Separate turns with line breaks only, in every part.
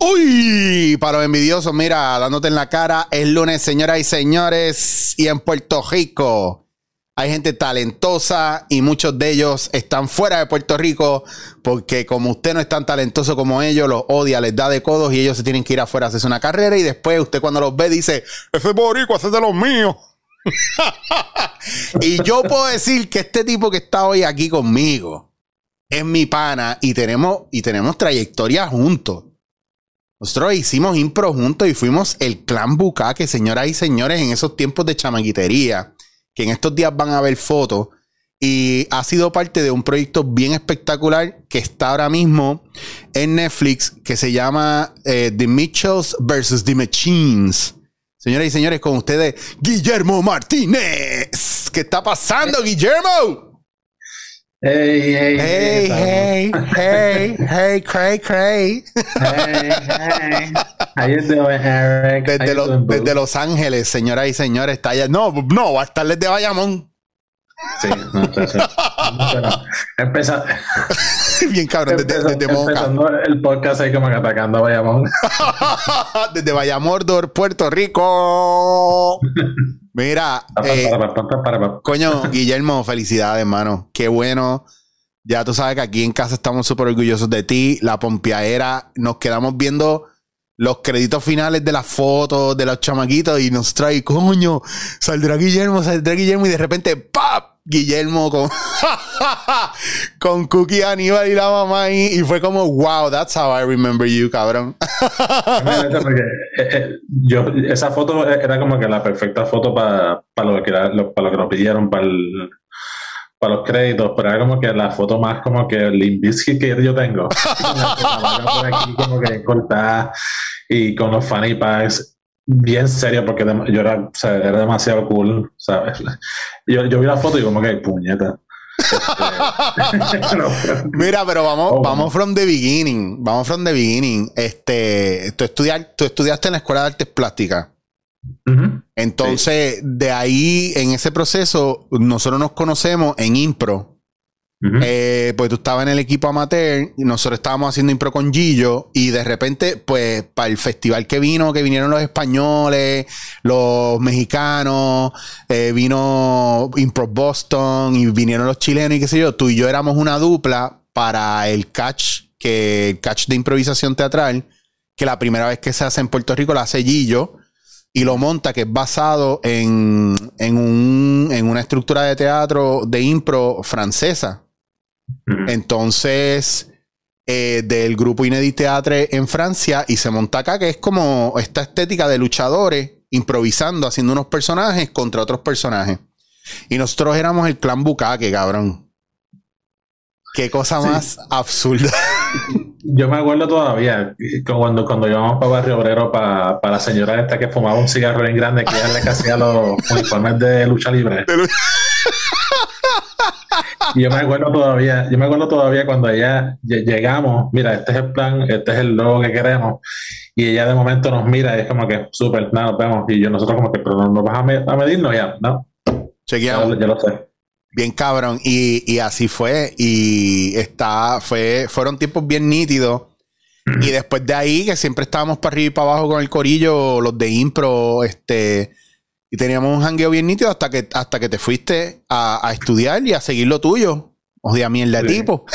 Uy, para los envidiosos, mira, dándote en la cara, es lunes, señoras y señores, y en Puerto Rico hay gente talentosa y muchos de ellos están fuera de Puerto Rico porque como usted no es tan talentoso como ellos, los odia, les da de codos y ellos se tienen que ir afuera a hacerse una carrera y después usted cuando los ve dice, ese boricua, ese es de los míos. y yo puedo decir que este tipo que está hoy aquí conmigo es mi pana y tenemos, y tenemos trayectoria juntos. Nosotros hicimos impro juntos y fuimos el clan Bucaque, señoras y señores, en esos tiempos de chamaguitería que en estos días van a ver fotos. Y ha sido parte de un proyecto bien espectacular que está ahora mismo en Netflix que se llama eh, The Mitchells vs. The Machines. Señoras y señores, con ustedes, Guillermo Martínez. ¿Qué está pasando, Guillermo?
Hey, hey,
hey, hey, hey, hey, cray, cray.
Hey, hey. How you doing, Eric?
Desde, lo, desde Los Ángeles, señoras y señores, está allá. No, no, va a estar desde Bayamón.
Sí, no, no, no. Bueno, empeza,
Bien cabrón, desde, desde Moca.
empezando el podcast ahí como que atacando a Bayamón.
desde Bayamordor, Puerto Rico. Mira, eh, coño, Guillermo, felicidades, hermano. Qué bueno. Ya tú sabes que aquí en casa estamos súper orgullosos de ti. La pompeadera, nos quedamos viendo los créditos finales de las fotos de los chamaquitos y nos trae, coño, saldrá Guillermo, saldrá Guillermo y de repente, ¡pap! Guillermo con, con Cookie Aníbal y la mamá ahí. Y fue como, wow, that's how I remember you, cabrón.
Eh, eh, yo, esa foto era como que la perfecta foto para era- lo- lo que nos pidieron para el- para los créditos, pero era como que la foto más como que Bizkit que yo tengo. Por aquí como que cortada y con los funny packs bien serio porque yo era, o sea, era demasiado cool, ¿sabes? Yo, yo vi la foto y como que puñeta. Este,
Mira, pero vamos,
Oh,
vamos from the beginning. Vamos from the beginning. Este, tú, estudiar, tú estudiaste en la Escuela de Artes Plásticas. Entonces, de ahí, en ese proceso, nosotros nos conocemos en impro. Eh, pues tú estabas en el equipo amateur y nosotros estábamos haciendo impro con Gillo y de repente, pues para el festival que vino, que vinieron los españoles, los mexicanos, eh, vino Impro Boston y vinieron los chilenos y qué sé yo, tú y yo éramos una dupla para el catch, que el catch de improvisación teatral, que la primera vez que se hace en Puerto Rico la hace Gillo y lo monta, que es basado en, en, un, en una estructura de teatro de impro francesa. Entonces, eh, del grupo Inédit Teatre en Francia y se monta acá, que es como esta estética de luchadores improvisando, haciendo unos personajes contra otros personajes. Y nosotros éramos el clan Bucaque, cabrón. Qué cosa
Sí.
más absurda.
Yo me acuerdo todavía cuando, cuando íbamos para Barrio Obrero para, para la señora esta que fumaba un cigarro bien grande que ella le hacía los uniformes de lucha libre. Y yo me acuerdo todavía, yo me acuerdo todavía cuando ella lle- llegamos, mira, este es el plan, este es el logo que queremos. Y ella de momento nos mira y es como que, súper, nada, nos vemos. Y yo nosotros como que, pero no nos vas a, me- a medirnos ya, ¿no? Ya,
Chequeamos.
lo- ya lo sé.
Bien cabrón. Y, y así fue. Y está, fue, fueron tiempos bien nítidos. Y después de ahí, que siempre estábamos para arriba y para abajo con el corillo, los de impro, este, y teníamos un jangueo bien nítido hasta que, hasta que te fuiste a, a estudiar y a seguir lo tuyo. Odia mierda de
Sí.
tipo.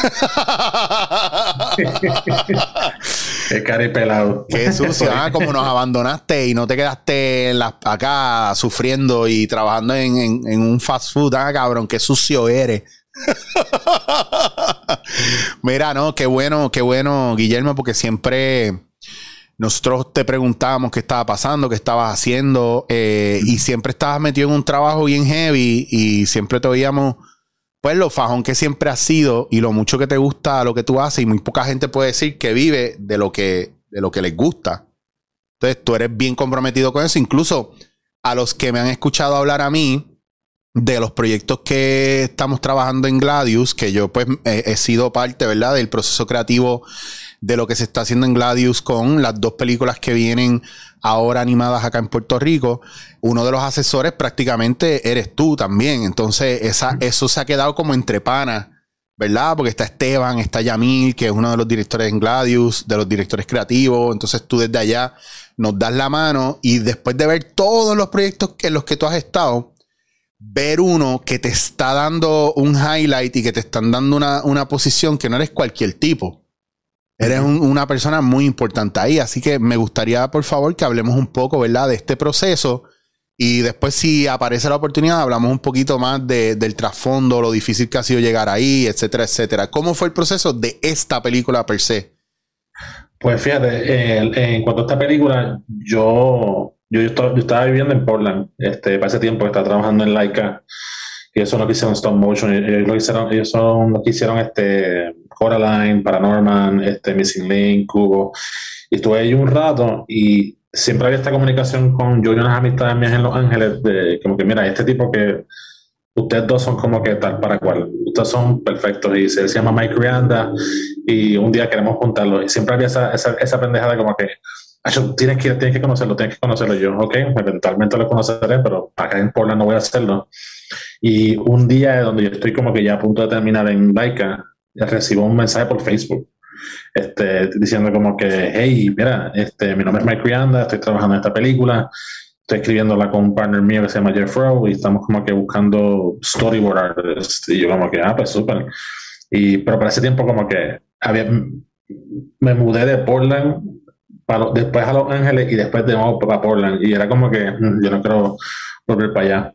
Qué cari pelado.
Qué sucio, ah, como nos abandonaste y no te quedaste acá sufriendo y trabajando en un fast food, ah, cabrón, qué sucio eres. Mira, no, qué bueno, qué bueno, Guillermo, porque siempre nosotros te preguntábamos qué estaba pasando, qué estabas haciendo, eh, y siempre estabas metido en un trabajo bien heavy y siempre te oíamos, pues, lo fajón que siempre has sido y lo mucho que te gusta lo que tú haces, y muy poca gente puede decir que vive de lo que, de lo que les gusta. Entonces, tú eres bien comprometido con eso, incluso a los que me han escuchado hablar a mí de los proyectos que estamos trabajando en Gladius, que yo pues he, he sido parte, ¿verdad? Del proceso creativo de lo que se está haciendo en Gladius con las dos películas que vienen ahora animadas acá en Puerto Rico. Uno de los asesores prácticamente eres tú también. Entonces, esa, eso se ha quedado como entre panas ¿verdad? Porque está Esteban, está Yamil, que es uno de los directores en Gladius, de los directores creativos. Entonces tú desde allá nos das la mano y después de ver todos los proyectos en los que tú has estado, ver uno que te está dando un highlight y que te están dando una, posición que no eres cualquier tipo. Eres una persona muy importante ahí. Así que me gustaría, por favor, que hablemos un poco, ¿verdad?, de este proceso y después, si aparece la oportunidad, hablamos un poquito más del trasfondo, lo difícil que ha sido llegar ahí, etcétera, etcétera. ¿Cómo fue el proceso de esta película per se?
Pues fíjate, en cuanto a esta película, yo, yo, estaba, viviendo en Portland este, para ese tiempo, estaba trabajando en Laika, y eso no que hicieron stop motion, ellos lo hicieron, ellos son los que hicieron este, Coraline, Paranorman, este, Missing Link, Cubo, y estuve ahí un rato y siempre había esta comunicación con yo y unas amistades mías en Los Ángeles, de como que, mira, este tipo que ustedes dos son como que tal para cual, ustedes son perfectos y se, llama Mike Rianda y un día queremos juntarlo. Y siempre había esa, esa, esa pendejada como que, tienes que, tienes que conocerlo, tienes que conocerlo. yo, ok, eventualmente lo conoceré, pero acá en Portland no voy a hacerlo. Y un día donde yo estoy como que ya a punto de terminar en Laika, recibo un mensaje por Facebook este, diciendo como que, hey, mira, este, mi nombre es Mike Rianda, estoy trabajando en esta película, estoy escribiéndola con un partner mío que se llama Jeff Rowe y estamos como que buscando storyboard artists. Y yo como que, ah, pues súper. Y, pero para ese tiempo como que había, me mudé de Portland para, después a Los Ángeles y después de nuevo para Portland. Y era como que mm, yo no quiero volver para allá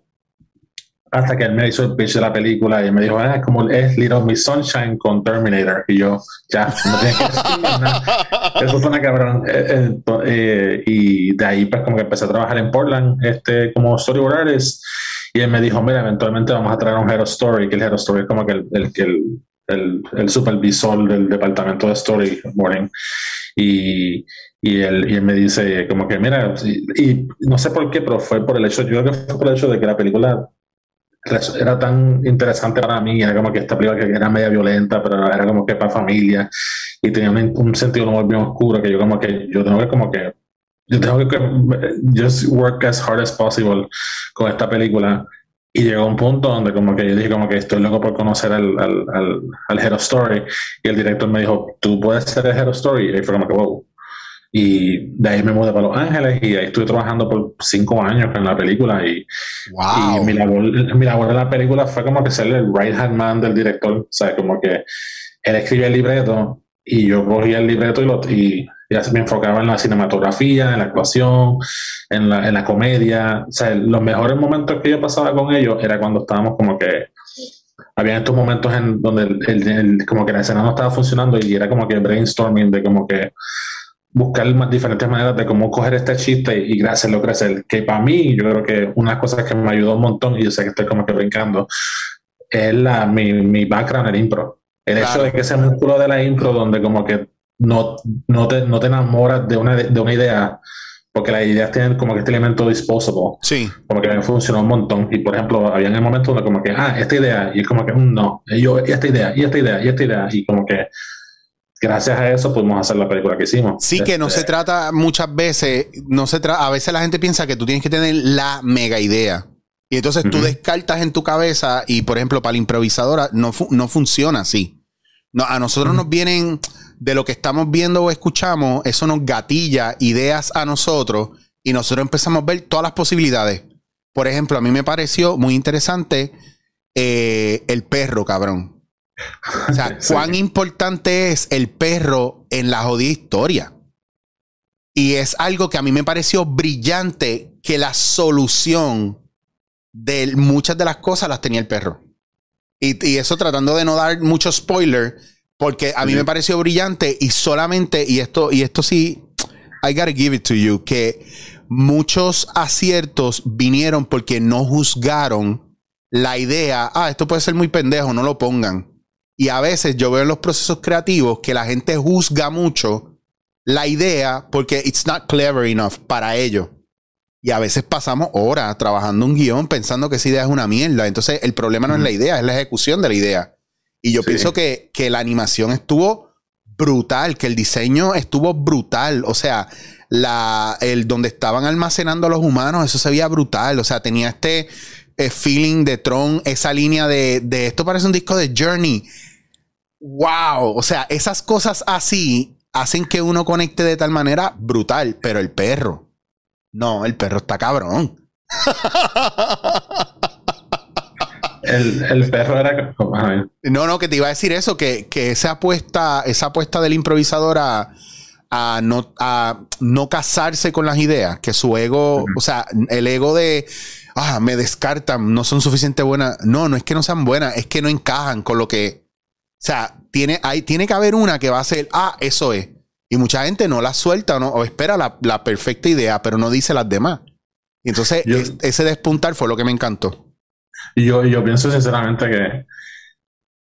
hasta que él me hizo el pitch de la película y me dijo, ah, como es Little Miss Sunshine con Terminator. Y yo, ya, no tiene que decir nada. Eso suena cabrón. Eh, eh, eh, y de ahí, pues, como que empecé a trabajar en Portland este, como storyboard artist. Y él me dijo, mira, eventualmente vamos a traer un Hero Story, que el Hero Story es como que el, el, el, el, supervisor del departamento de storyboarding. Y, y él, y él me dice, como que, mira, y, y, no sé por qué, pero fue por el hecho, yo creo que fue por el hecho de que la película era tan interesante para mí, era como que esta película que era media violenta, pero era como que para familia y tenía un, sentido muy bien oscuro que yo como que yo tengo que como que yo tengo que just work as hard as possible con esta película y llegó un punto donde como que yo dije como que estoy loco por conocer al, al, al, al Hero Story y el director me dijo tú puedes ser el Hero Story y fue como que wow y de ahí me mudé para Los Ángeles y ahí estuve trabajando por cinco años en la película. Y, y mi, labor, mi, labor, en la película fue como que ser el right hand man del director. O sea, como que él escribía el libreto y yo cogía el libreto y, lo, y ya me enfocaba en la cinematografía, en la actuación, en la, en la comedia. O sea, los mejores momentos que yo pasaba con ellos era cuando estábamos como que había estos momentos en donde el, como que la escena no estaba funcionando y era como que brainstorming de como que buscar diferentes maneras de cómo coger este chiste y, hacerlo crecer. Que para mí, yo creo que una cosas que me ayudó un montón, y yo sé que estoy como que brincando, es la, mi, mi background en impro. El hecho de que ese músculo de la impro, donde como que no, no, te, no te enamoras de una, de una idea, porque las ideas tienen como que este elemento disposable.
Sí.
Como que funcionó un montón. Y por ejemplo, había en el momento donde como que, ah, esta idea, y es como que, mm, no, yo, esta idea, y esta idea, y esta idea, y como que gracias a eso pudimos hacer la película que hicimos.
Sí, que no se este, trata muchas veces, no se trata, a veces la gente piensa que tú tienes que tener la mega idea. Y entonces tú descartas en tu cabeza y, por ejemplo, para la improvisadora no, no funciona así. No, a nosotros nos vienen de lo que estamos viendo o escuchamos, eso nos gatilla ideas a nosotros y nosotros empezamos a ver todas las posibilidades. Por ejemplo, a mí me pareció muy interesante eh, el perro, cabrón. O sea, cuán importante es el perro en la jodida historia. Y es algo que a mí me pareció brillante que la solución de muchas de las cosas las tenía el perro. Y, eso tratando de no dar mucho spoiler, porque a mí me pareció brillante y solamente, y esto, y esto sí, I gotta give it to you, que muchos aciertos vinieron porque no juzgaron la idea, ah, esto puede ser muy pendejo, no lo pongan. Y a veces yo veo en los procesos creativos que la gente juzga mucho la idea porque it's not clever enough para ellos. Y a veces pasamos horas trabajando un guion pensando que esa idea es una mierda. Entonces el problema no es la idea, es la ejecución de la idea. Y yo pienso que, que la animación estuvo brutal, que el diseño estuvo brutal. O sea, la, el donde estaban almacenando a los humanos, eso se veía brutal. O sea, tenía este eh, feeling de Tron, esa línea de, de esto parece un disco de Journey wow, o sea, esas cosas así hacen que uno conecte de tal manera brutal, pero el perro, no, el perro está cabrón.
El, perro era.
No, no, que te iba a decir eso, que, esa apuesta, esa apuesta del improvisador a, no, a no casarse con las ideas, que su ego, o sea, el ego de ah, me descartan, no son suficientemente buenas. No, no es que no sean buenas, es que no encajan con lo que. O sea, tiene, hay, tiene que haber una que va a ser, ah, eso es. Y mucha gente no la suelta o, no, o espera la, perfecta idea, pero no dice las demás. Y entonces, ese despuntar fue lo que me encantó.
Y yo, yo pienso sinceramente que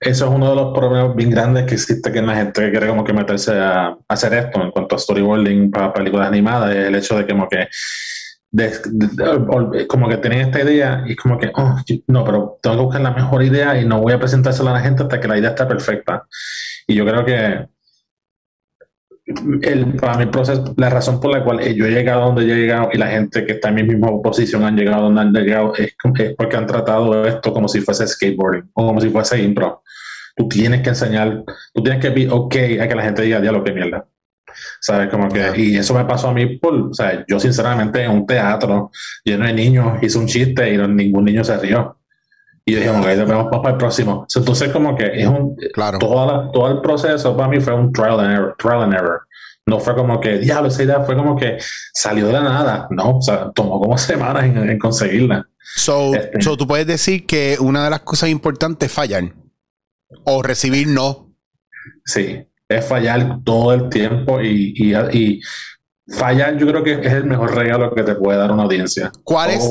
eso es uno de los problemas bien grandes que existe que en la gente que quiere como que meterse a, hacer esto en cuanto a storyboarding para películas animadas, es el hecho de que como que como que tienen esta idea y es como que, oh, no, pero tengo que buscar la mejor idea y no voy a presentársela a la gente hasta que la idea está perfecta. Y yo creo que el, para mi proceso, la razón por la cual yo he llegado donde he llegado y la gente que está en mi misma posición han llegado donde han llegado es, porque han tratado esto como si fuese skateboarding o como si fuese impro. Tú tienes que enseñar, tú tienes que be ok a que la gente diga, lo que mierda. ¿Sabes? Como que, y eso me pasó a mí por, o sea, yo sinceramente en un teatro lleno de niños hice un chiste y ningún niño se rió. Y yo dije, ok, vemos para el próximo. Entonces, como que es un.
Claro.
todo el proceso para mí fue un trial and error. Trial and error. No fue como que, diablo, esa idea fue como que salió de la nada. No, o sea, tomó como semanas en, conseguirla.
So, este. so, tú puedes decir que una de las cosas importantes es fallar. O recibir no.
Sí, es fallar todo el tiempo y, y, y fallar yo creo que es el mejor regalo que te puede dar una audiencia.
¿Cuál es?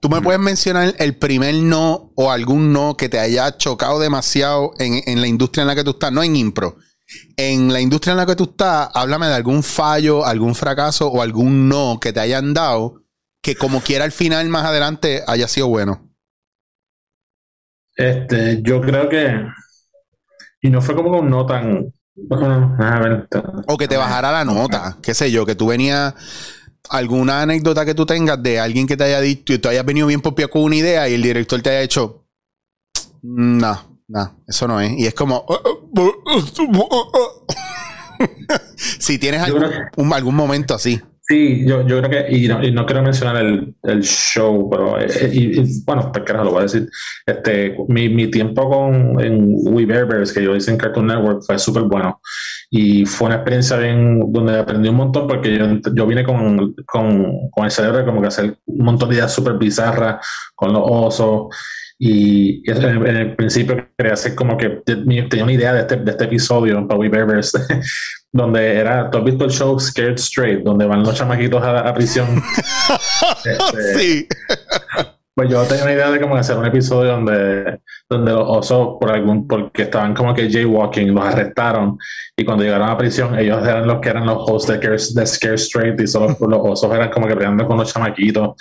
Tú me puedes mencionar el primer no o algún no que te haya chocado demasiado en, la industria en la que tú estás, no en impro. En la industria en la que tú estás, háblame de algún fallo, algún fracaso o algún no que te hayan dado que como quiera al final más adelante haya sido bueno.
Este, yo creo que y no fue como un no tan
o que te bajara la nota, qué sé yo, que tú venías alguna anécdota que tú tengas de alguien que te haya dicho y tú hayas venido bien por pie con una idea y el director te haya hecho, no, no, eso no es. Y es como, si tienes algún, algún momento así.
Sí, yo, yo creo que, y no, y no quiero mencionar el, el show, pero, eh, eh, y, bueno, pues lo voy a decir. Este, mi, mi tiempo con en We Bears, que yo hice en Cartoon Network, fue súper bueno. Y fue una experiencia bien, donde aprendí un montón, porque yo, yo vine con, con, con el cerebro como que hacer un montón de ideas súper bizarras con los osos. Y en el principio quería hacer como que tenía una idea de este, de este episodio para We Bears donde era, ¿tú has visto el show Scared Straight, donde van los chamaquitos a, prisión?
Este, sí.
Pues yo tenía una idea de cómo hacer un episodio donde, donde los osos, por algún, porque estaban como que jaywalking, los arrestaron. Y cuando llegaron a prisión, ellos eran los que eran los hosts de, de Scare Straight y solo los osos eran como que peleando con los chamaquitos.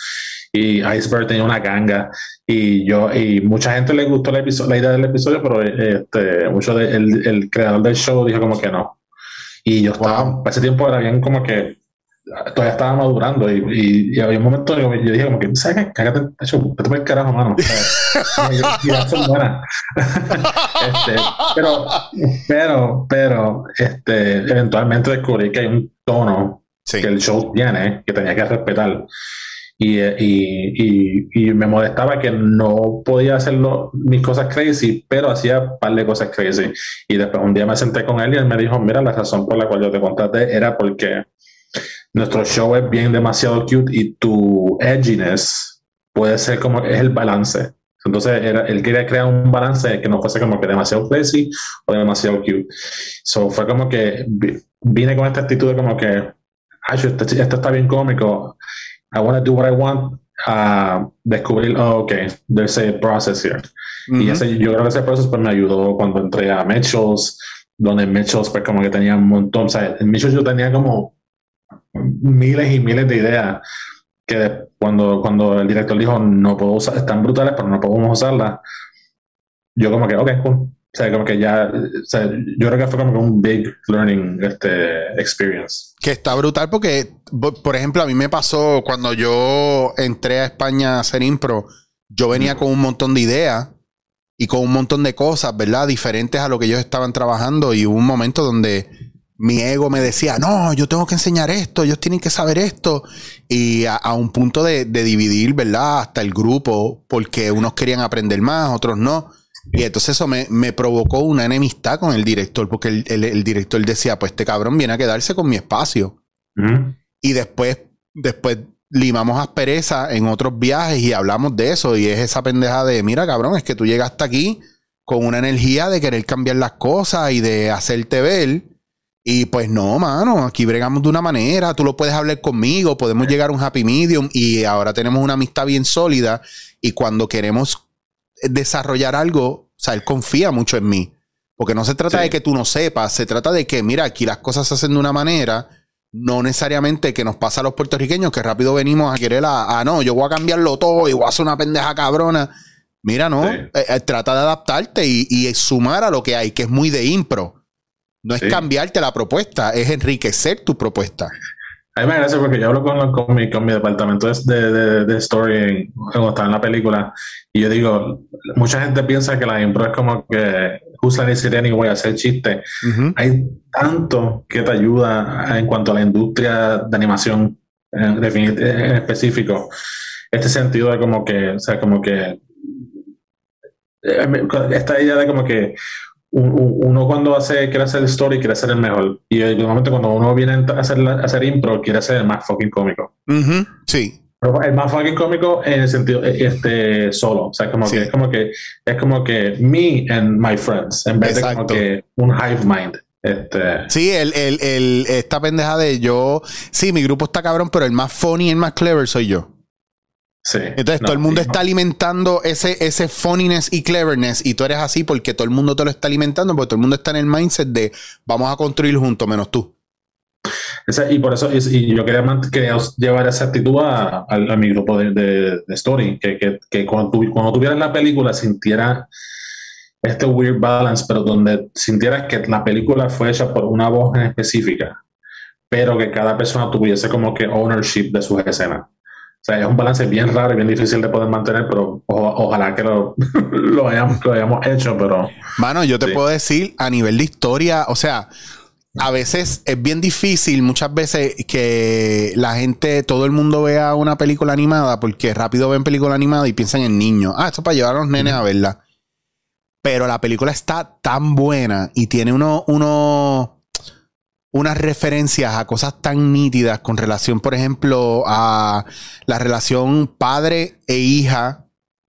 Y Iceberg tenía una ganga. Y yo y mucha gente le gustó la, la idea del episodio, pero este, mucho de, el, el creador del show dijo como que no. Y yo estaba, para ese tiempo era bien como que todavía estaba madurando y, y, había un momento yo, yo dije como que, ¿sabes qué? Cágate, hecho, vete por el carajo, mano. y son buenas. este, pero, pero, pero, este, eventualmente descubrí que hay un tono que el show tiene que tenía que respetar. Y, y, y, me molestaba que no podía hacer mis cosas crazy, pero hacía un par de cosas crazy. Y después un día me senté con él y él me dijo, mira, la razón por la cual yo te contraté era porque nuestro show es bien demasiado cute y tu edginess puede ser como es el balance. Entonces era, él quería crear un balance que no fuese como que demasiado crazy o demasiado cute. So fue como que vine con esta actitud de como que, esto, esto está bien cómico I want to do what I want, uh, descubrir, oh, ok, there's a process here. Y ese, yo creo que ese proceso pues, me ayudó cuando entré a Mitchell's, donde Mitchell's pues como que tenía un montón, o sea, en Mitchell's yo tenía como miles y miles de ideas que cuando, cuando el director dijo no puedo usar, están brutales, pero no podemos usarlas, yo como que, ok, cool. O sea, como que ya, o sea, yo creo que fue como un big learning este, experience.
Que está brutal porque, por ejemplo, a mí me pasó cuando yo entré a España a hacer impro, yo venía con un montón de ideas y con un montón de cosas, ¿verdad? Diferentes a lo que ellos estaban trabajando y hubo un momento donde mi ego me decía, no, yo tengo que enseñar esto, ellos tienen que saber esto. Y a, un punto de, dividir, ¿verdad? Hasta el grupo, porque unos querían aprender más, otros no. Y entonces eso me, provocó una enemistad con el director, porque el, director decía, pues este cabrón viene a quedarse con mi espacio. Y después, después limamos aspereza en otros viajes y hablamos de eso. Y es esa pendeja de, mira, cabrón, es que tú llegaste aquí con una energía de querer cambiar las cosas y de hacerte ver. Y pues no, mano, aquí bregamos de una manera, tú lo puedes hablar conmigo, podemos llegar a un happy medium y ahora tenemos una amistad bien sólida y cuando queremos desarrollar algo, o sea, él confía mucho en mí. Porque no se trata de que tú no sepas, se trata de que, mira, aquí las cosas se hacen de una manera no necesariamente que nos pasa a los puertorriqueños que rápido venimos a querer a, ah, no, yo voy a cambiarlo todo y voy a hacer una pendeja cabrona. Mira, no, eh, eh, trata de adaptarte y, sumar a lo que hay, que es muy de impro. No es cambiarte la propuesta, es enriquecer tu propuesta.
A mí me gracia porque yo hablo con, con, mi, con mi departamento de, de, story cuando está en la película y yo digo, mucha gente piensa que la impro es como que usa ni siquiera ni voy a hacer chiste. Hay tanto que te ayuda en cuanto a la industria de animación en, en específico. Este sentido de como que, o sea, como que eh, esta idea de como que uno cuando hace, quiere hacer story, quiere ser el mejor. Y en el momento cuando uno viene a hacer, a hacer impro, quiere ser el más fucking cómico.
Sí.
el más fucking cómico en el sentido eh, este solo. O sea, como que es como que es como que me and my friends, en vez de como que un hive mind. Este...
Sí, el, el, el, esta pendeja de yo. Sí, mi grupo está cabrón, pero el más funny el más clever soy yo. Entonces todo el mundo está alimentando ese, ese funniness y cleverness y tú eres así porque todo el mundo te lo está alimentando, porque todo el mundo está en el mindset de vamos a construir juntos, menos tú.
y por eso y yo quería, llevar esa actitud a, mi grupo de, story, que, que, cuando, tu, cuando tuvieras la película sintiera este weird balance, pero donde sintieras que la película fue hecha por una voz en específica, pero que cada persona tuviese como que ownership de sus escenas. O sea, es un balance bien raro y bien difícil de poder mantener, pero ojalá que lo, lo, hayamos, hecho, pero...
Mano, yo te puedo decir, a nivel de historia, o sea, a veces es bien difícil, muchas veces, que la gente, todo el mundo vea una película animada, porque rápido ven película animada y piensan en niños. Ah, esto es para llevar a los nenes a verla. Pero la película está tan buena y tiene uno, uno unas referencias a cosas tan nítidas con relación, por ejemplo, a la relación padre e hija,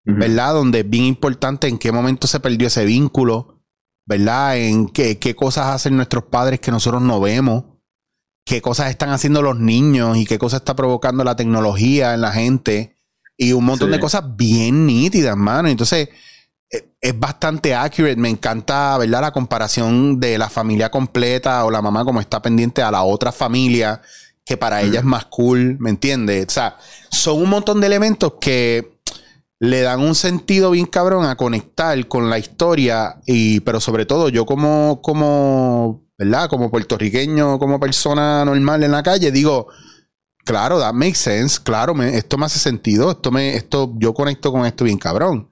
¿verdad? Donde es bien importante en qué momento se perdió ese vínculo, ¿verdad? En qué, qué cosas hacen nuestros padres que nosotros no vemos, qué cosas están haciendo los niños y qué cosas está provocando la tecnología en la gente y un montón de cosas bien nítidas, mano. Entonces, es bastante accurate. Me encanta, ¿verdad? La comparación de la familia completa o la mamá como está pendiente a la otra familia, que para ella es más cool, ¿me entiendes? O sea, son un montón de elementos que le dan un sentido bien cabrón a conectar con la historia y, pero sobre todo yo como, como, ¿verdad? Como puertorriqueño, como persona normal en la calle, digo, claro, that makes sense, claro, esto me hace sentido, esto me, esto, yo conecto con esto bien cabrón.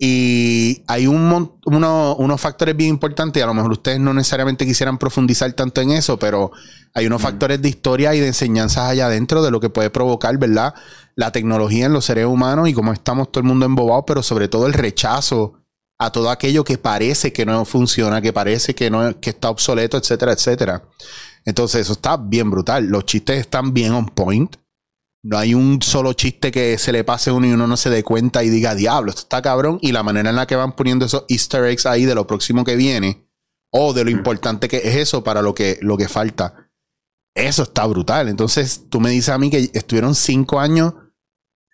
Y hay un unos factores bien importantes, a lo mejor ustedes no necesariamente quisieran profundizar tanto en eso, pero hay unos factores de historia y de enseñanzas allá adentro de lo que puede provocar, ¿verdad? La tecnología en los seres humanos y cómo estamos todo el mundo embobado, pero sobre todo el rechazo a todo aquello que parece que no funciona, que parece que, no, que está obsoleto, etcétera, etcétera. Entonces, eso está bien brutal. Los chistes están bien on point. No hay un solo chiste que se le pase uno y uno no se dé cuenta y diga, diablo, esto está cabrón. Y la manera en la que van poniendo esos easter eggs ahí de lo próximo que viene, o de lo importante que es eso para lo que, lo que falta. Eso está brutal. Entonces, tú me dices a mí que estuvieron cinco años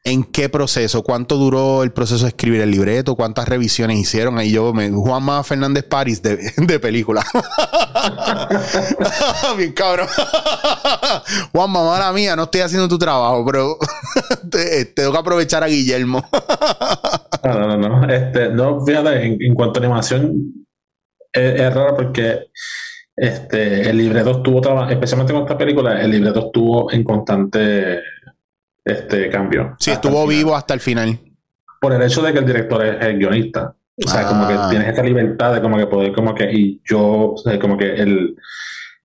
¿En qué proceso? ¿Cuánto duró el proceso de escribir el libreto? ¿Cuántas revisiones hicieron? Ahí yo me. Juanma Fernández París de, película. Bien cabrón. Juanma, mala mía, no estoy haciendo tu trabajo, pero tengo que aprovechar a Guillermo.
no, no, no. Este, no, fíjate, en, cuanto a animación, es, raro porque este, el libreto estuvo, especialmente con esta película, el libreto estuvo en constante este cambio.
Sí, estuvo vivo hasta el final.
Por el hecho de que el director es el guionista. O sea, como que
Ah.
tienes esta libertad de como que poder como que, y yo, o sea, como que el,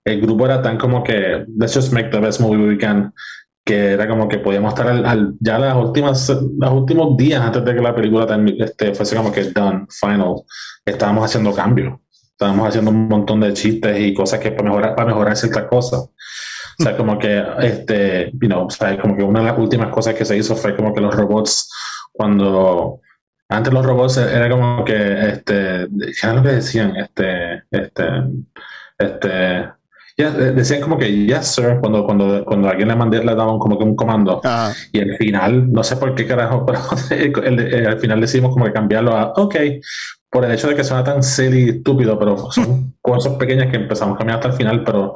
el grupo era tan como que, let's just make the best movie we can, que era como que podíamos estar al, al- ya las últimas, los últimos días antes de que la película este, fuese como que done, final, estábamos haciendo cambios. Estábamos haciendo un montón de chistes y cosas que para mejorar, para mejorar ciertas cosas. O sea, como que, este, you know, o sea, como que una de las últimas cosas que se hizo fue como que los robots, cuando antes los robots era como que, este, ¿qué era lo que decían? Este, este, este, ya, decían como que yes, sir, cuando, cuando, cuando alguien le, mandé, le daban como que un comando.
Ajá.
Y al final, no sé por qué carajo, pero el- el- al final decidimos como que cambiarlo a OK, por el hecho de que suena tan silly y estúpido, pero son cosas pequeñas que empezamos a cambiar hasta el final, pero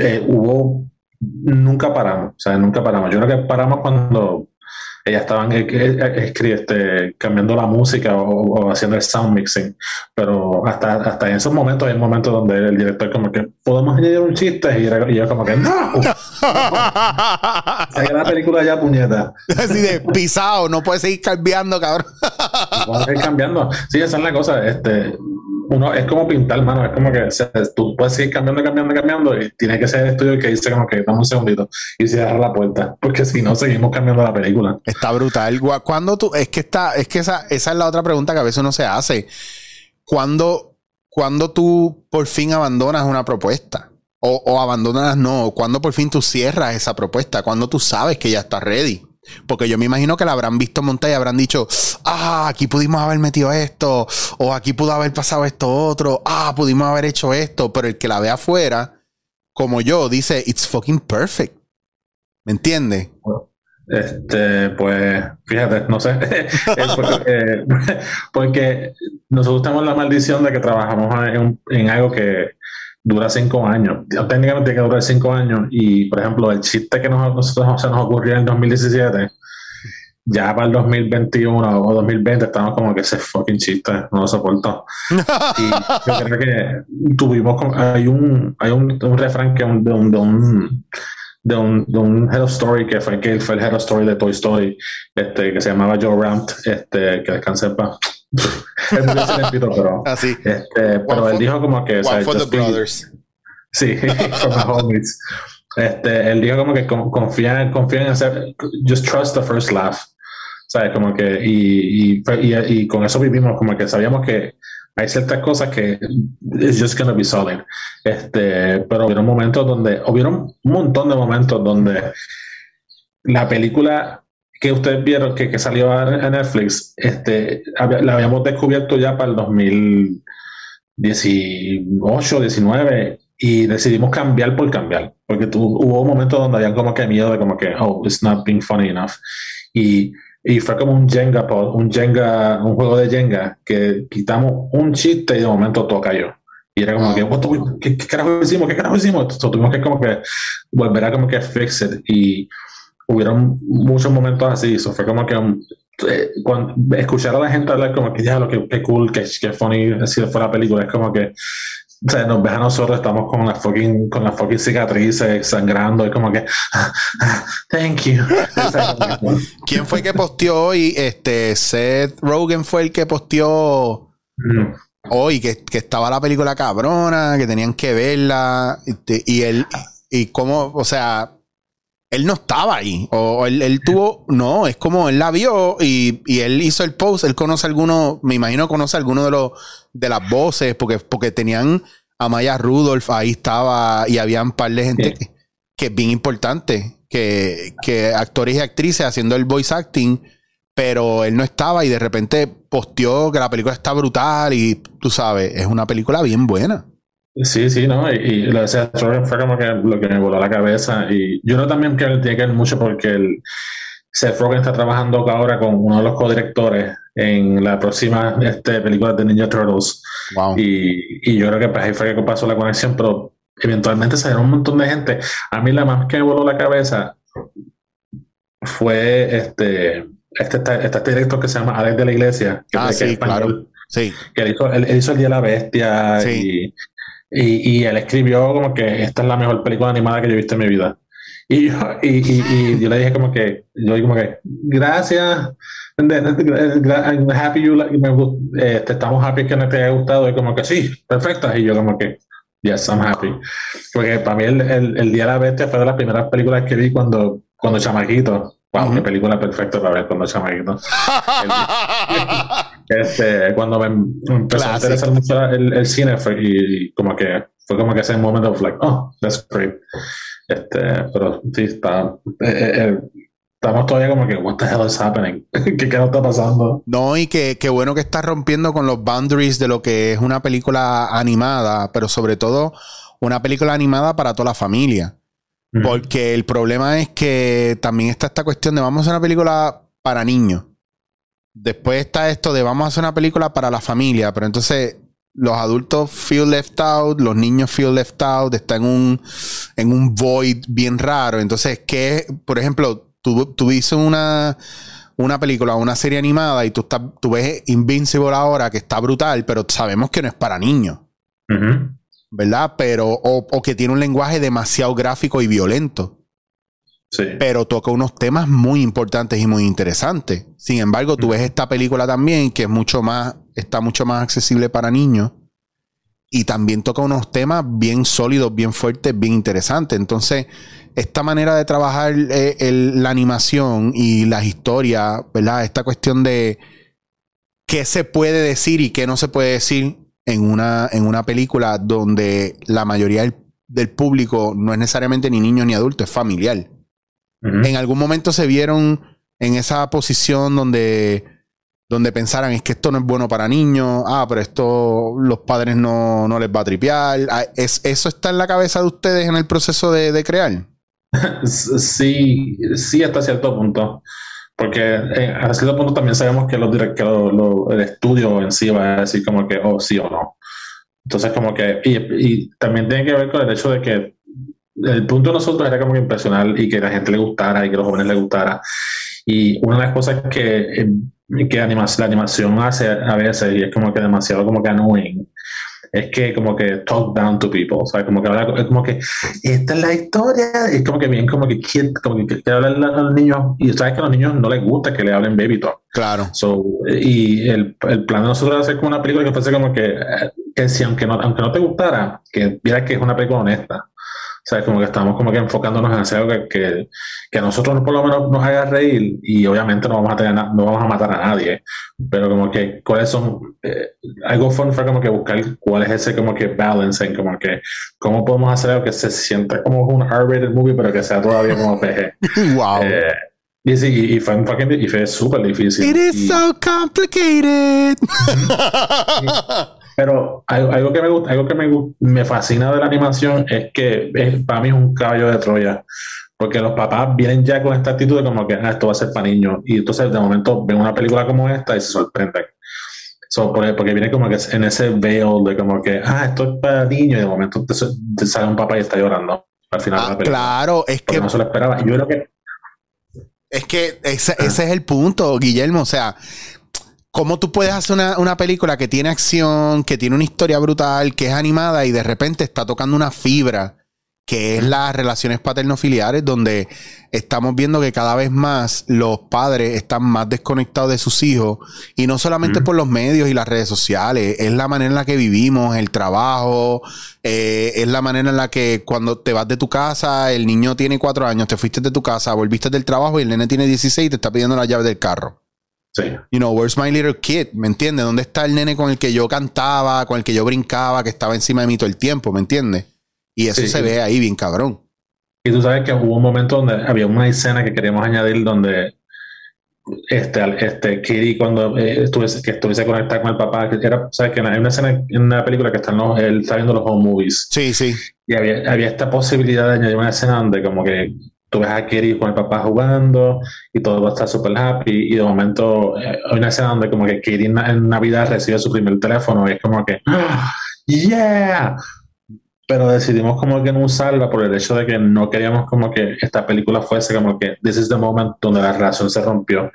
eh, hubo, nunca paramos, o sea, nunca paramos. Yo creo que paramos cuando ellas estaban eh, eh, este, cambiando la música o, o haciendo el sound mixing, pero hasta, hasta en esos momentos hay momentos donde el director como que podemos añadir un chiste y, era- y yo como que no, Saca la película ya puñeta.
Así de pisado, no puedes seguir cambiando, cabrón.
Vamos a ir cambiando. Sí, esa es la cosa. Este, uno es como pintar, mano. Es como que tú puedes seguir cambiando, cambiando, cambiando. Y tiene que ser el estudio que dice como que dame un segundito y cierra la puerta. Porque si no, seguimos cambiando la película.
Está brutal. Cuando tú, es que está, es que esa, esa es la otra pregunta que a veces uno se hace. ¿Cuándo, cuándo tú por fin abandonas una propuesta? O, abandonas, no. ¿Cuándo por fin tú cierras esa propuesta? ¿Cuándo tú sabes que ya está ready? Porque yo me imagino que la habrán visto montar y habrán dicho, ah, aquí pudimos haber metido esto, o aquí pudo haber pasado esto otro, ah, pudimos haber hecho esto, pero el que la ve afuera, como yo, dice, it's fucking perfect. ¿Me entiendes?
Este, pues, fíjate, no sé. Porque, porque nosotros tenemos la maldición de que trabajamos en algo que dura cinco años. Técnicamente tiene que durar cinco años. Y, por ejemplo, el chiste que nos, nosotros se nos ocurrió en 2017, ya para el 2021 o 2020 estamos como que ese fucking chiste no lo soporto. Y yo creo que tuvimos, como- hay un, hay un, un refrán que un- de un, de un, de un, de un Head of Story que fue, que fue el Head of Story de Toy Story, este, que se llamaba Joe Rampt, este, que descanse en paz. Pero,
Así.
este, pero él
for-
dijo como que, o sea,
for the brothers.
Sí, con los homies. Este, él dijo como que con- confía, confía en hacer, just trust the first laugh. ¿Sabes? Como que, y, y, y, y con eso vivimos, como que sabíamos que hay ciertas cosas que it's just gonna be solid. Este, pero hubieron momentos donde, hubieron un montón de momentos donde la película que ustedes vieron que, que salió a a Netflix, este, la habíamos descubierto ya para el 2018, 19 y decidimos cambiar por cambiar, porque tu- hubo momentos donde había como que miedo de como que, oh, it's not being funny enough. Y, y fue como un Jenga, un Jenga, un juego de Jenga, que quitamos un chiste y de momento todo cayó. Y era como
Ah.
que, "What the- ¿qué, ¿qué carajo hicimos? ¿Qué carajo hicimos? Entonces, tuvimos que como que volver a como que fix it. Y hubieron muchos momentos así. Eso fue como que um, eh, cuando, escuchar a la gente hablar como que ya lo que, que cool, que, que funny así fue la película. Es como que o sea, nos ves a nosotros, estamos con la fucking, con las fucking cicatrices sangrando, y como que, "Ah, ah, thank you.
¿Quién fue que posteó hoy? Este, Seth Rogen fue el que posteó
mm,
hoy que, que estaba la película cabrona, que tenían que verla. este, y él, y cómo, o sea, él no estaba ahí. O él, él tuvo, no, es como él la vio y, y él hizo el post. Él conoce alguno, me imagino conoce alguno de los de las voces, porque, porque tenían a Maya Rudolph, ahí estaba, y había un par de gente
Sí.
que, que es bien importante, que, que actores y actrices haciendo el voice acting, pero él no estaba y de repente posteó que la película está brutal y tú sabes, es una película bien buena.
Sí, sí, ¿no? Y, y lo de Seth Rogen fue como que lo que me voló la cabeza. Y yo creo también que tiene que ver mucho porque el Seth Rogen está trabajando ahora con uno de los codirectores en la próxima este, película de Ninja Turtles.
Wow.
Y, y yo creo que pues, ahí fue que pasó la conexión, pero eventualmente salieron un montón de gente. A mí la más que me voló la cabeza fue este, este, este, este director que se llama Alex de la Iglesia, que,
Ah, sí,
español,
Sí.
que él hizo, él- él hizo El Día de la Bestia
Sí.
y, y, y él escribió como que esta es la mejor película animada que yo he visto en mi vida. Y yo, y, y, y yo le dije como que, yo como que, gracias, I'm happy you like, este, estamos happy que no te haya gustado. Y como que sí, perfecta. Y yo como que, yes, I'm happy. Porque para mí el, el, el Día de la Bestia fue de las primeras películas que vi cuando, cuando chamaquito. Wow, qué película perfecta para ver cuando chamaquito. este, cuando me, empezó a interesar mucho el, el cine fue, y, como que fue como que ese momento of like, oh, that's great. Este, pero sí, está, eh, eh, eh estamos todavía como que, what the hell is happening? ¿Qué, ¿Qué, está pasando?
No, y que, qué bueno que está rompiendo con los boundaries de lo que es una película animada, pero sobre todo una película animada para toda la familia. Porque el problema es que también está esta cuestión de vamos a hacer una película para niños. Después está esto de vamos a hacer una película para la familia, pero entonces los adultos feel left out, los niños feel left out, está en un, en un void bien raro. Entonces, ¿qué, por ejemplo, tú, tú una, una película, una serie animada y tú, estás, tú ves Invincible ahora que está brutal, pero sabemos que no es para niños. ¿Verdad? Pero, o, que tiene un lenguaje demasiado gráfico y violento. Sí. Pero toca unos temas muy importantes y muy interesantes. Sin embargo, tú ves esta película también que es mucho más, está mucho más accesible para niños. Y también toca unos temas bien sólidos, bien fuertes, bien interesantes. Entonces, esta manera de trabajar eh, la animación y las historias, ¿verdad? Esta cuestión de qué se puede decir y qué no se puede decir en una, en una película donde la mayoría del, público no es necesariamente ni niño ni adulto, es familiar. En algún momento se vieron en esa posición donde, donde pensaran es que esto no es bueno para niños, ah, pero esto los padres no, les va a tripear. Ah, ¿Es, ¿Eso está en la cabeza de ustedes en el proceso de crear?
Sí, sí, hasta cierto punto. Porque eh, hasta cierto punto también sabemos que, los el estudio en sí va a decir como que, oh, sí o no. Entonces, como que, y, también tiene que ver con el hecho de que el punto de nosotros era como que impresionar y que la gente le gustara y que los jóvenes le gustara. Y una de las cosas que, eh, que la animación hace a veces, y es como que demasiado como que annoying, es que como que talk down to people, o sea, como que habla, es como que esta es la historia, es como que bien, como que quiere, como que quiere hablarle a los niños, y sabes que a los niños no les gusta que le hablen baby talk.
Claro.
So, y el, el plan de nosotros es hacer como una película que fuese como que, que si aunque no, aunque no te gustara, que vieras que es una película honesta. Sea, como que estamos como que enfocándonos en hacer algo que, que, a nosotros por lo menos nos haga reír y obviamente no vamos a tener no vamos a matar a nadie, pero como que cuáles son, eh, algo fun fue como que buscar cuál es ese como que balancing, como que cómo podemos hacer algo que se sienta como un R-rated movie pero que sea todavía como PG.
wow. Eh,
y sí, y, fue, y fue súper difícil.
It is so complicated.
Pero algo, que me gusta, algo que me, me fascina de la animación es que para mí es un caballo de Troya. Porque los papás vienen ya con esta actitud de como que ah, esto va a ser para niños. Y entonces de momento ven una película como esta y se sorprenden. porque, viene como que en ese veil de como que, ah, esto es para niños. Y de momento te, sale un papá y está llorando al final de la ah, película.
Claro, es que.
No se lo esperaba. Yo creo que.
Es que ese, ese es el punto, Guillermo. O sea, ¿Cómo tú puedes hacer una, película que tiene acción, que tiene una historia brutal, que es animada y de repente está tocando una fibra, que es las relaciones paterno-filiares, donde estamos viendo que cada vez más los padres están más desconectados de sus hijos y no solamente por los medios y las redes sociales, es la manera en la que vivimos, el trabajo, eh, es la manera en la que cuando te vas de tu casa, el niño tiene cuatro años, te fuiste de tu casa, volviste del trabajo y el nene tiene 16 y te está pidiendo la llave del carro.
Sí.
You know, where's my little kid? ¿Me entiendes? ¿Dónde está el nene con el que yo cantaba, con el que yo brincaba, que estaba encima de mí todo el tiempo? ¿Me entiendes? Y eso se ve ahí bien cabrón.
Y tú sabes que hubo un momento donde había una escena que queríamos añadir donde este, este Kitty cuando eh, estuviese, que estuviese conectada con el papá, que era, ¿sabes? Que hay una escena en una película que están los, él está viendo los home movies.
Sí, sí.
Y había, había esta posibilidad de añadir una escena donde como que tú ves a Kiri con el papá jugando y todo va a estar súper happy y de momento eh, hay una escena donde como que Kiri en Navidad recibe su primer teléfono y es como que ¡Ah! ¡Yeah! pero decidimos como que no usarla por el hecho de que no queríamos como que esta película fuese como que this is the moment donde la relación se rompió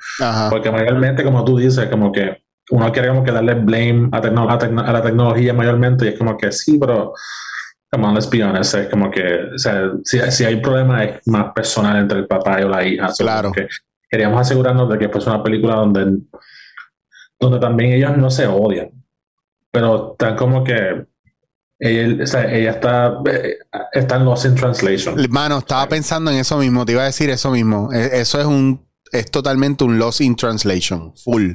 porque mayormente como tú dices como que uno quiere como que darle blame a, a la tecnología mayormente y es como que sí pero Come on, let's be honest. Es como que, o sea, si, si hay problema es más personal entre el papá y la hija.
Claro.
Que queríamos asegurarnos de que fuese una película donde, donde también ellos no se odian, pero están como que ella, está, eh, está en Lost in Translation.
Mano, estaba pensando en eso mismo, te iba a decir eso mismo. E, eso es un es totalmente un Lost in Translation, full.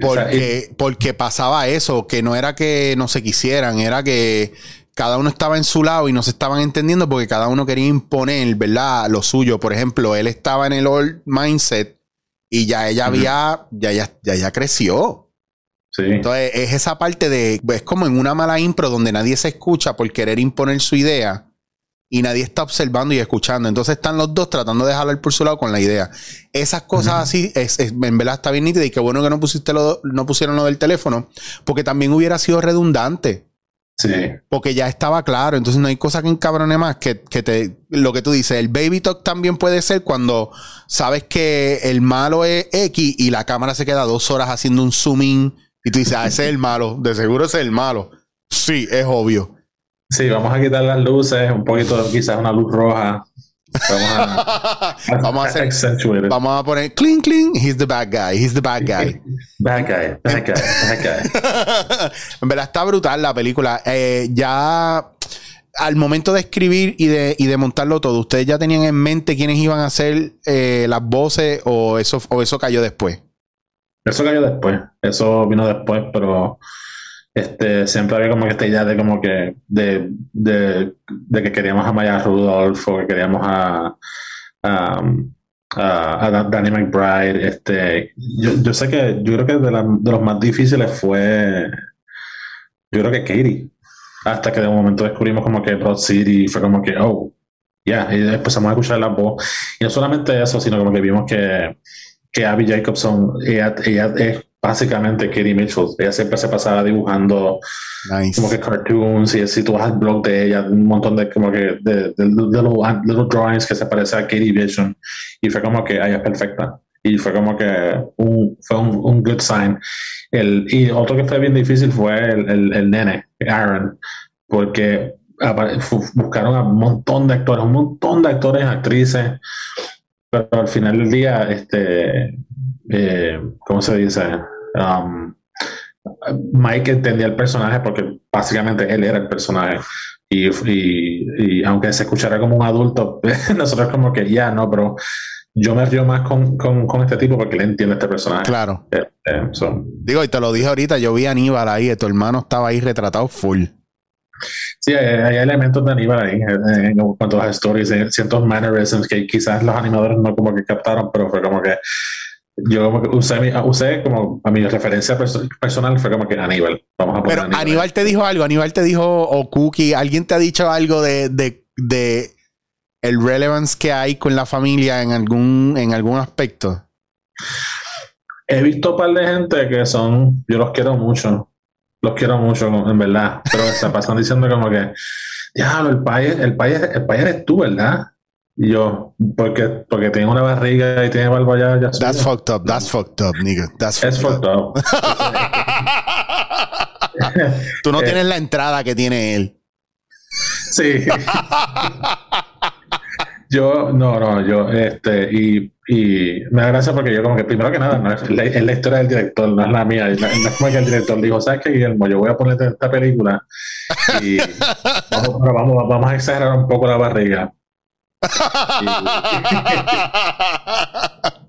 Porque, porque pasaba eso, que no era que no se quisieran, era que cada uno estaba en su lado y no se estaban entendiendo porque cada uno quería imponer, ¿verdad? Lo suyo. Por ejemplo, él estaba en el old mindset y ya ella había, ya, ya, ya, ya creció. Entonces, es esa parte de, es como en una mala impro donde nadie se escucha por querer imponer su idea y nadie está observando y escuchando. Entonces están los dos tratando de jalar por su lado con la idea. Esas cosas así, es, en verdad está bien nítida y qué bueno que no, pusiste lo, no pusieron lo del teléfono, porque también hubiera sido redundante.
Sí.
Porque ya estaba claro. Entonces no hay cosa que encabrone más que, que te, lo que tú dices. El baby talk también puede ser cuando sabes que el malo es X y la cámara se queda dos horas haciendo un zoom y tú dices, ah, ese es el malo, de seguro ese es el malo. Sí, es obvio.
Sí, vamos a quitar las luces, un poquito, quizás una luz roja.
Vamos a, vamos a hacer, vamos a poner cling cling, he's the bad guy, he's the bad guy.
bad guy, bad guy, bad guy.
en verdad está brutal la película. Eh, ya al momento de escribir y de, y de montarlo todo, ¿ustedes ya tenían en mente quiénes iban a hacer eh, las voces o eso, o eso cayó después?
Eso cayó después, eso vino después, pero este, siempre había como que esta idea de como que de, de, de que queríamos a Maya Rudolph o que queríamos a, a, Danny McBride. Este, yo, yo, sé que yo creo que de, la, de, los más difíciles fue, yo creo que Katie. Hasta que de un momento descubrimos como que Broad City fue como que, oh, ya, y empezamos a escuchar la voz. Y no solamente eso, sino como que vimos que, que Abby Jacobson, ella, ella es básicamente Katie Mitchell. Ella siempre se pasaba dibujando como que cartoons y si tú vas al blog de ella, un montón de como que de, de, little, drawings que se parece a Katie Vision y fue como que ella es perfecta y fue como que un, fue un, good sign. El, y otro que fue bien difícil fue el, el, el nene, Aaron, porque buscaron a un montón de actores, un montón de actores actrices, pero al final del día, este, eh, ¿cómo se dice? Um, Mike entendía el personaje porque básicamente él era el personaje. Y, y, aunque se escuchara como un adulto, nosotros como que ya no, pero yo me río más con, con, con, este tipo porque él entiende este personaje.
Claro. Eh, eh, Digo, y te lo dije ahorita, yo vi a Aníbal ahí, tu hermano estaba ahí retratado full.
Sí, hay, elementos de Aníbal ahí en, cuanto a las stories, ciertos mannerisms que quizás los animadores no como que captaron, pero fue como que yo usé, usé como a mi referencia personal fue como que Aníbal. Vamos a
Pero Aníbal. te dijo algo, Aníbal te dijo, o Cookie, ¿alguien te ha dicho algo de, de, de, el relevance que hay con la familia en algún, en algún aspecto?
He visto un par de gente que son, yo los quiero mucho, los quiero mucho, en verdad, pero se pasan diciendo como que, diablo, el país, el país, el país eres tú, ¿verdad? Y yo, porque, porque tiene una barriga y tiene barba ya. ya
that's fucked up, that's fucked up, nigga. That's
fucked, up.
Tú no tienes la entrada que tiene él.
Sí. yo, no, no, yo, este, y, y me da gracia porque yo como que primero que nada, no es, la, es la historia del director, no es la mía. no es como que el director dijo, ¿sabes qué, Guillermo? Yo voy a ponerte esta película y vamos, vamos, vamos a exagerar un poco la barriga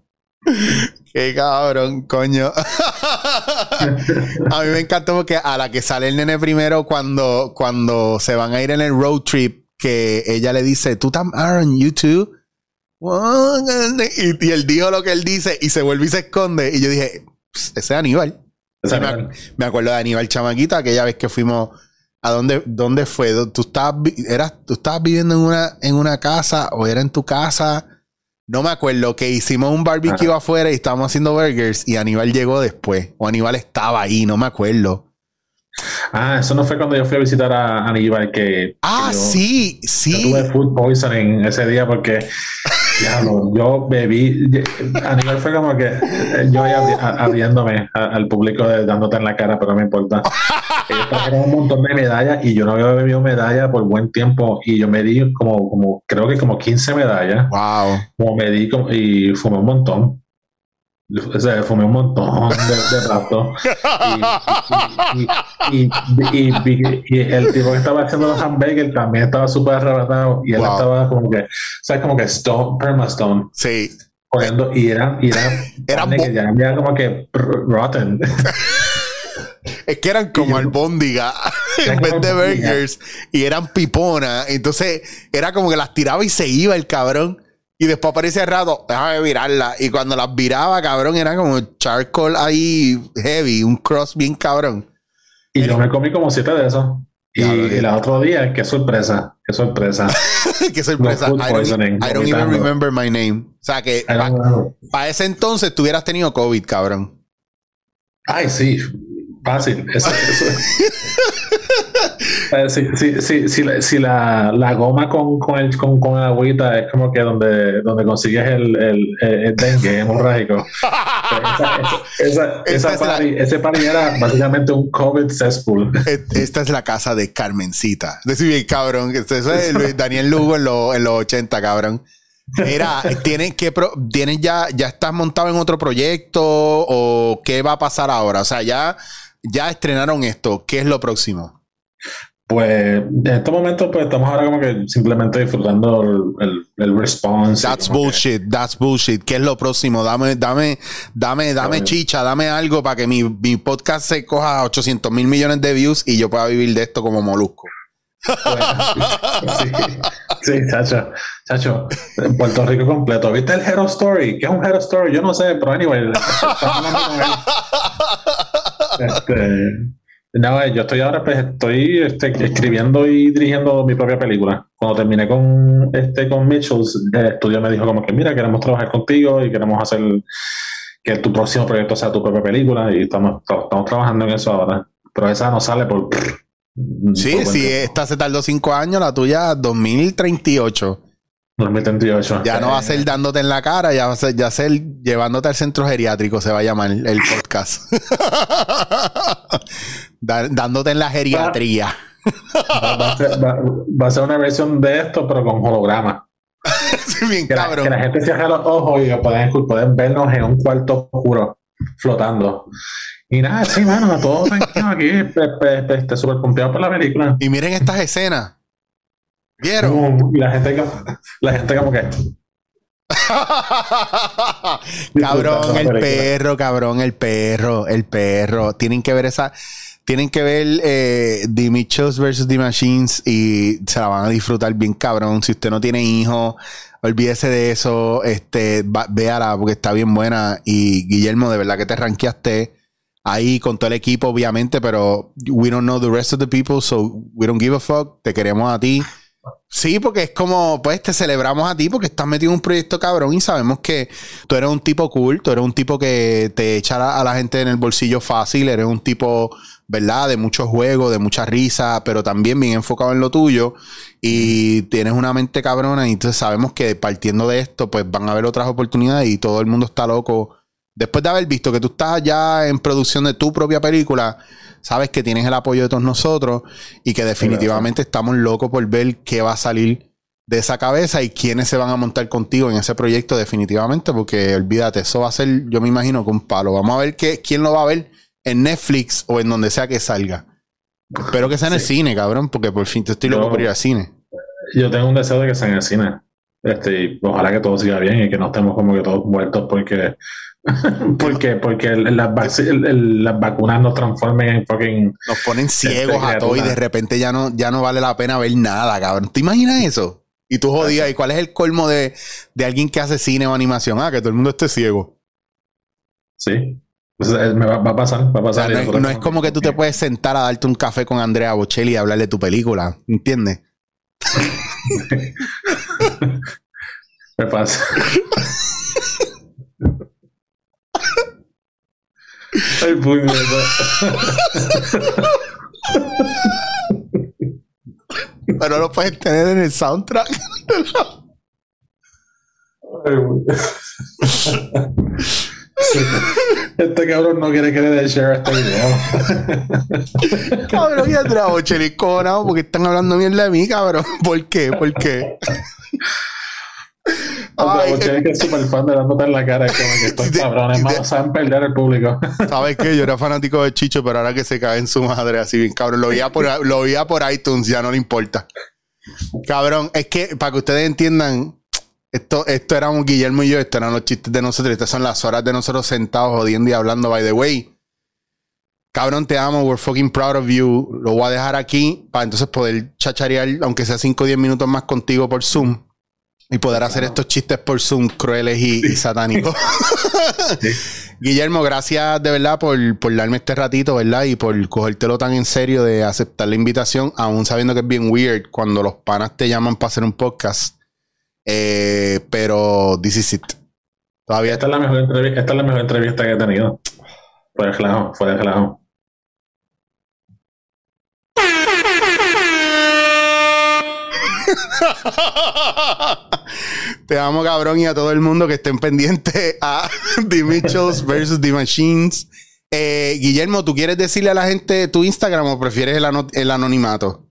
Qué cabrón, coño. a mí me encantó porque a la que sale el nene primero cuando, cuando se van a ir en el road trip, que ella le dice, tú también, Aaron, you too. Y, él dijo lo que él dice y se vuelve y se esconde. Y yo dije, ese es Aníbal. Me, me, acuerdo de Aníbal Chamaquita, aquella vez que fuimos ¿A dónde, dónde fue? ¿Tú estabas, eras, ¿Tú estabas viviendo en una, en una casa o era en tu casa? No me acuerdo que hicimos un barbecue afuera y estábamos haciendo burgers y Aníbal llegó después. O Aníbal estaba ahí, no me acuerdo.
Ah, eso no fue cuando yo fui a visitar a Aníbal que...
Ah, sí, sí.
tuve food poisoning ese día porque yo bebí. Aníbal fue como que yo abriéndome al público dándote en la cara, pero no me importa. ellos trajeron un montón de medallas y yo no había bebido medallas por buen tiempo y yo me di como, como creo que como 15 medallas.
Wow.
Como me di como- y fumé un montón. O sea, fumé un montón de, de rato. Y, y, y, y- y- y el tipo que estaba haciendo los hamburgers también estaba súper arrebatado y él
Wow.
estaba como que, ¿sabes? Como que stone, permastone,
Sí.
poniendo y eran, y que ya había como que rotten.
Es que eran como albóndiga en vez de burgers y eran pipona. Entonces era como que las tiraba y se iba el cabrón. Y después aparecía rato, déjame virarla. Y cuando las viraba, cabrón, era como charcoal ahí heavy, un cross bien cabrón.
Y yo me comí como siete de esos. Y, el otro día, qué sorpresa, qué sorpresa.
Qué sorpresa. I don't,
poisoning,
I don't even remember my name. O sea que para ese entonces tú hubieras tenido COVID, cabrón.
Ay, sí, fácil. Eso, eso. Eh, sí, sí, sí, sí, la- si la, la goma con, con, el, con, con agüita es como que donde, donde consigues el, el, el, el dengue hemorrágico. Esa, esa, esa,
es la-
party- ese party era básicamente un COVID cesspool.
Esta es la casa de Carmencita. Decir bien, cabrón. Este es Luis- Daniel Lugo en, los- en los 80, cabrón. Mira, ¿tienes, que pro- ¿tienes ya, ya estás montado en otro proyecto o qué va a pasar ahora? O sea, ya, ya estrenaron esto. ¿Qué es lo próximo?
Pues en estos momentos pues estamos ahora como que simplemente disfrutando el, el, el response.
That's
que-
bullshit, that's bullshit. ¿Qué es lo próximo? Dame, dame, dame, dame chicha, dame algo para que mi, mi podcast se coja 800 mil millones de views y yo pueda vivir de esto como molusco.
sí, sí, chacho, chacho, en Puerto Rico completo. ¿Viste el Hero Story? ¿Qué es un Hero Story? Yo no sé, pero anyway, estamos hablando con él. Este, no, eh, yo estoy ahora, pues estoy este, escribiendo y dirigiendo mi propia película. Cuando terminé con este con Mitchells, el estudio me dijo como que mira, queremos trabajar contigo y queremos hacer que tu próximo proyecto sea tu propia película y estamos, estamos trabajando en eso ahora. Pero esa no sale por...
Sí,
por
sí, esta se tardó cinco años, la tuya 2038.
2038.
Ya no va a ser dándote en la cara, ya va a ser, ya ser llevándote al centro geriátrico, se va a llamar el podcast. Dándote en la geriatría.
Va, va a ser, va- va a ser una versión de esto, pero con holograma.
Sí, bien
Que la, que la gente cierre los ojos y pueden, pueden vernos en un cuarto oscuro, flotando. Y nada, sí, mano, todo tranquilo aquí. Este, súper confiado por la película.
Y miren estas escenas. ¿Vieron?
Y la gente, la gente como que.
cabrón, el perro, cabrón, el perro, el perro. Tienen que ver esa. Tienen que ver eh, The Mitchells vs. The Machines y se la van a disfrutar bien cabrón. Si usted no tiene hijos, olvídese de eso. Este, va- véala porque está bien buena. Y Guillermo, de verdad que te ranqueaste ahí con todo el equipo, obviamente, pero we don't know the rest of the people, so we don't give a fuck. Te queremos a ti. Sí, porque es como, pues te celebramos a ti porque estás metido en un proyecto cabrón y sabemos que tú eres un tipo cool, tú eres un tipo que te echa a la, gente en el bolsillo fácil, eres un tipo, ¿verdad? De mucho juego, de mucha risa, pero también bien enfocado en lo tuyo y tienes una mente cabrona y entonces sabemos que partiendo de esto, pues van a haber otras oportunidades y todo el mundo está loco. Después de haber visto que tú estás ya en producción de tu propia película, sabes que tienes el apoyo de todos nosotros y que definitivamente estamos locos por ver qué va a salir de esa cabeza y quiénes se van a montar contigo en ese proyecto definitivamente, porque olvídate, eso va a ser, yo me imagino, con un palo. Vamos a ver qué, quién lo va a ver en Netflix o en donde sea que salga. Espero que sea en el cine, cabrón, porque por fin te estoy loco
Yo-
por ir al cine.
Yo tengo un deseo de que sea en el cine. Este, y ojalá que todo siga bien y que no estemos como que todos muertos porque porque porque el- las, vac- el- el- las vacunas nos transformen en fucking
Nos ponen ciegos a todos y de repente ya no, ya no vale la pena ver nada, cabrón. ¿Te imaginas eso? Y tú jodías, ¿y cuál es el colmo de, de alguien que hace cine o animación? Ah, que todo el mundo esté ciego.
sí eh, me va, va a pasar va a
O sea,
pasar
no, es, no es como que tú te puedes sentar a darte un café con Andrea Bocelli y hablarle de tu película, ¿entiendes?
me pasa Ay, puñeta.
Pero lo puedes tener en el soundtrack.
Ay, Este cabrón no quiere que le dé share a este video.
cabrón, y Andrea Bocelli cojonado porque están hablando mierda de mí, cabrón. ¿Por qué? ¿Por qué?
Ay, Bocelli que es súper fan de dándote en la cara. Es como que estos cabrones más saben perder el público.
¿Sabes qué? Yo era fanático de Chicho, pero ahora que se cae en su madre así bien, cabrón. Lo veía por, lo veía por iTunes, ya no le importa. Cabrón, es que para que ustedes entiendan, esto, esto éramos Guillermo y yo, estos eran los chistes de nosotros, estas son las horas de nosotros sentados jodiendo y hablando, by the way. Cabrón, te amo, we're fucking proud of you. Lo voy a dejar aquí para entonces poder chacharear, aunque sea 5 o 10 minutos más contigo por Zoom. Y poder hacer estos chistes por Zoom crueles y, y satánicos. Guillermo, gracias de verdad por, por, darme este ratito, ¿verdad? Y por cogértelo tan en serio de aceptar la invitación, aún sabiendo que es bien weird cuando los panas te llaman para hacer un podcast. Eh, pero this is it.
Todavía esta es la mejor entrevista, esta es la mejor entrevista que he tenido. Fue de relajo, fue de relajo.
Te amo, cabrón, y a todo el mundo que estén pendientes a The Mitchells versus The Machines. Eh, Guillermo, ¿tú quieres decirle a la gente tu Instagram o prefieres el, el anonimato?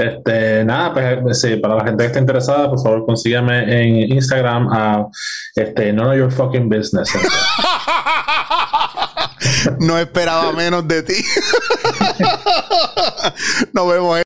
Este, nada, pues sí, para la gente que esté interesada, por favor, consígame en Instagram a este, None of Your Fucking Business.
no esperaba menos de ti. Nos vemos.